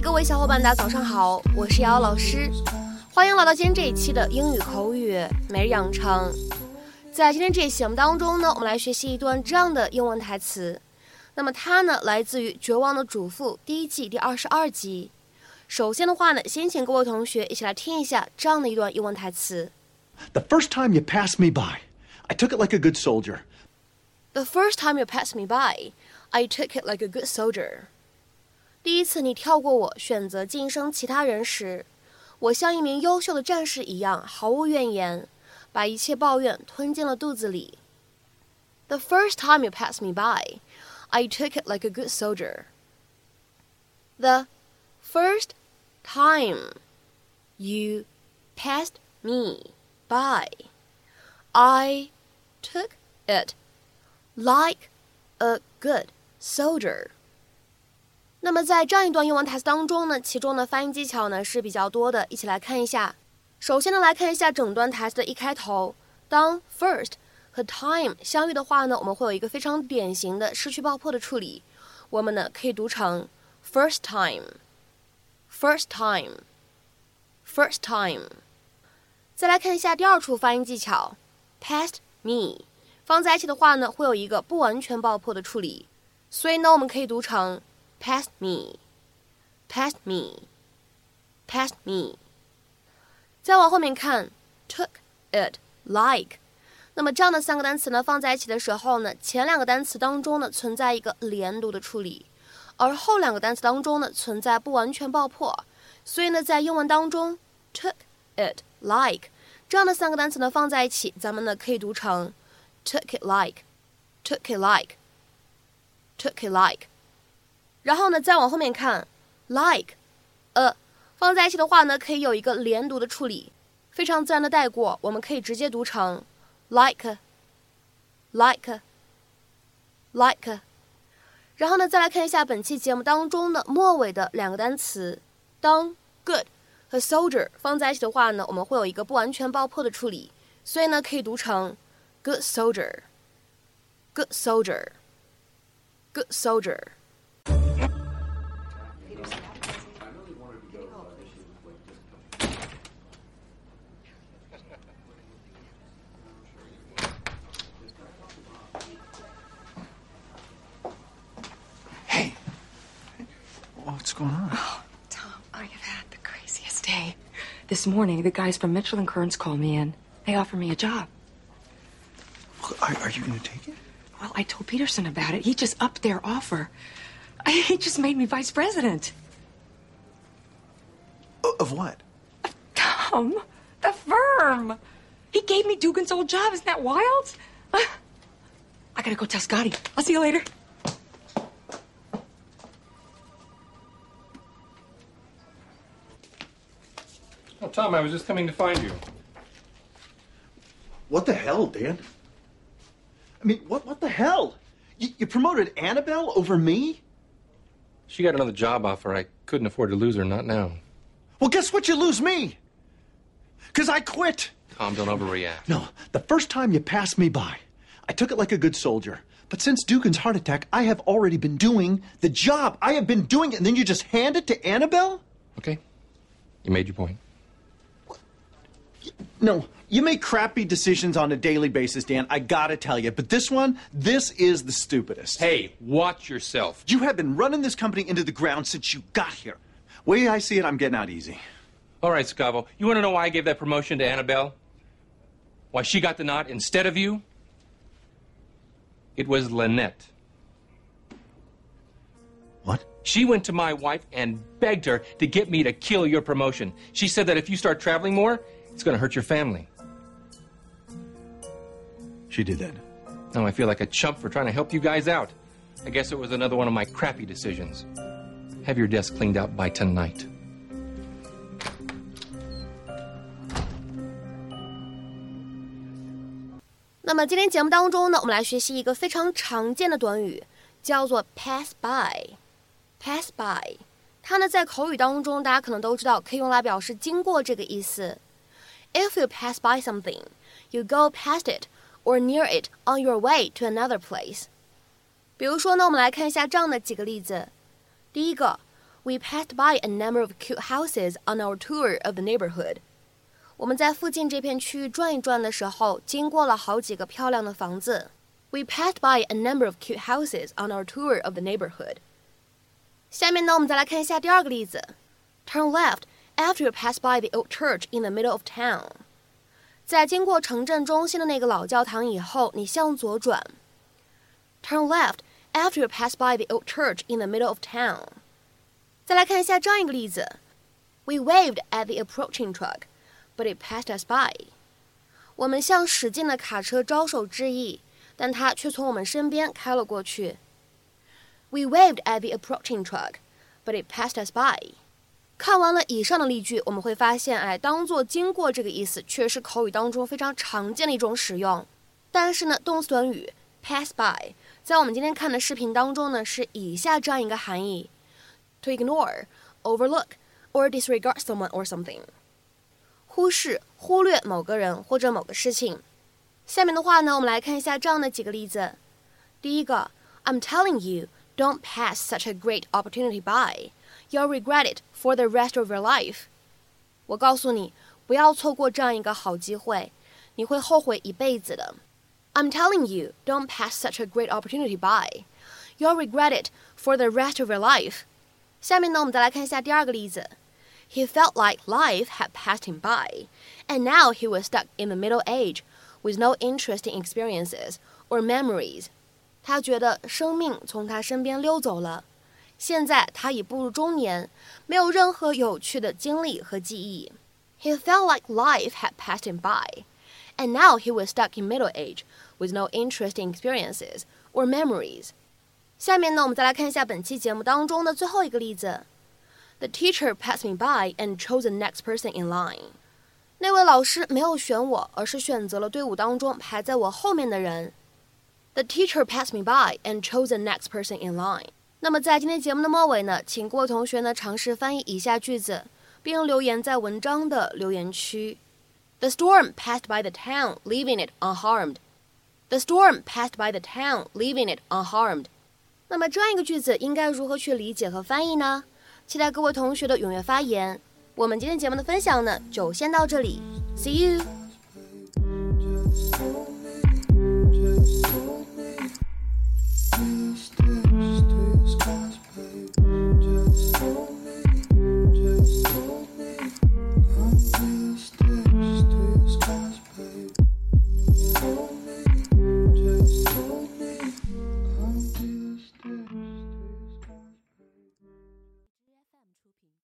嘿，各位小伙伴，大家早上好，我是瑶瑶老师，欢迎来到今天这一期的英语口语每日养成。在今天这一期节目当中呢，我们来学习一段这样的英文台词。那么它呢，来自于《绝望的主妇》第一季第二十二集。首先的话呢，先请各位同学一起来听一下这样的一段英文台词。The first time you passed me by, I took it like a good soldier. The first time you passed me by, I took it like a good soldier. 第一次你跳过我，选择晋升其他人时，我像一名优秀的战士一样毫无怨言，把一切抱怨吞进了肚子里。The first time you passed me by, I took it like a good soldier. The first time you passed me by, I took it like a good soldier. 那么在这样一段英文台词当中呢，其中的发音技巧呢是比较多的，一起来看一下。首先呢，来看一下整段台词的一开头，当 first 和 time 相遇的话呢，我们会有一个非常典型的失去爆破的处理，我们呢可以读成 first time，first time，first time。再来看一下第二处发音技巧，past me 放在一起的话呢，会有一个不完全爆破的处理，所以呢，我们可以读成。Past me, past me, past me。再往后面看，took it like。那么这样的三个单词呢，放在一起的时候呢，前两个单词当中呢存在一个连读的处理，而后两个单词当中呢存在不完全爆破。所以呢，在英文当中，took it like 这样的三个单词呢放在一起，咱们呢可以读成 took it like，took it like，took it like。然后呢，再往后面看，like，呃，放在一起的话呢，可以有一个连读的处理，非常自然的带过，我们可以直接读成 like，like，like。然后呢，再来看一下本期节目当中的末尾的两个单词，当 good 和 soldier 放在一起的话呢，我们会有一个不完全爆破的处理，所以呢，可以读成 good soldier，good soldier，good soldier。Going on? Oh, Tom, I have had the craziest day. This morning, the guys from Mitchell and Kearns called me in. They offered me a job. Are, are you going to take it? Well, I told Peterson about it. He just upped their offer. He just made me vice president. Of what? Of Tom, the firm. He gave me Dugan's old job. Isn't that wild? I gotta go tell Scotty. I'll see you later. Tom, I was just coming to find you. What the hell, Dan? I mean, what what the hell? You, you promoted Annabelle over me? She got another job offer. I couldn't afford to lose her, not now. Well, guess what? You lose me. Because I quit. Tom, don't overreact. No, the first time you passed me by, I took it like a good soldier. But since Dugan's heart attack, I have already been doing the job. I have been doing it, and then you just hand it to Annabelle? Okay. You made your point. No, you make crappy decisions on a daily basis, Dan. I gotta tell you. But this one, this is the stupidest. Hey, watch yourself. You have been running this company into the ground since you got here. Way I see it, I'm getting out easy. All right, Scavo. You want to know why I gave that promotion to Annabelle? Why she got the nod instead of you? It was Lynette. What? She went to my wife and begged her to get me to kill your promotion. She said that if you start traveling more, it's going to hurt your family. She did that. Now I feel like a chump for trying to help you guys out. I guess it was another one of my crappy decisions. Have your desk cleaned out by tonight. 那么今天节目当中呢，我们来学习一个非常常见的短语，叫做 pass by。pass by，它呢在口语当中，大家可能都知道，可以用来表示经过这个意思。 If you pass by something, you go past it or near it on your way to another place. 比如说呢，我们来看一下这样的几个例子。第一个， We passed by a number of cute houses on our tour of the neighborhood. 我们在附近这片区域转一转的时候，经过了好几个漂亮的房子。We passed by a number of cute houses on our tour of the neighborhood. 下面呢，我们再来看一下第二个例子。Turn left after you pass by the old church in the middle of town. 在经过城镇中心的那个老教堂以后，你向左转。Turn left after you pass by the old church in the middle of town. 再来看一下这样一个例子：We waved at the approaching truck but it passed us by. 我们向驶近的卡车招手致意，但它却从我们身边开了过去。We waved at the approaching truck, but it passed us by. 看完了以上的例句，我们会发现，哎，当做经过这个意思，却是口语当中非常常见的一种使用。但是呢，动词短语 pass by，在我们今天看的视频当中呢，是以下这样一个含义：to ignore, overlook, or disregard someone or something。忽视、忽略某个人或者某个事情。下面的话呢，我们来看一下这样的几个例子。第一个，I'm telling you, don't pass such a great opportunity by. You'll regret it for the rest of your life. 我告诉你，不要错过这样一个好机会，你会后悔一辈子的。I'm telling you, don't pass such a great opportunity by. You'll regret it for the rest of your life. 下面呢，我们再来看一下第二个例子。he felt like life had passed him by, and now he was stuck in the middle age with no interesting experiences or memories. 他觉得生命从他身边溜走了，现在他已步入中年，没有任何有趣的经历和记忆。He felt like life had passed him by, and now he was stuck in middle age with no interesting experiences or memories. 下面呢，我们再来看一下本期节目当中的最后一个例子。the teacher passed me by and chose the next person in line. 那位老师没有选我，而是选择了队伍当中排在我后面的人。The teacher passed me by and chose the next person in line. 那么在今天节目的末尾呢，请各位同学呢尝试翻译以下句子，并留言在文章的留言区。The storm passed by the town, leaving it unharmed. The storm passed by the town, leaving it unharmed. 那么这样一个句子应该如何去理解和翻译呢？期待各位同学的踊跃发言。我们今天节目的分享呢，就先到这里，See you。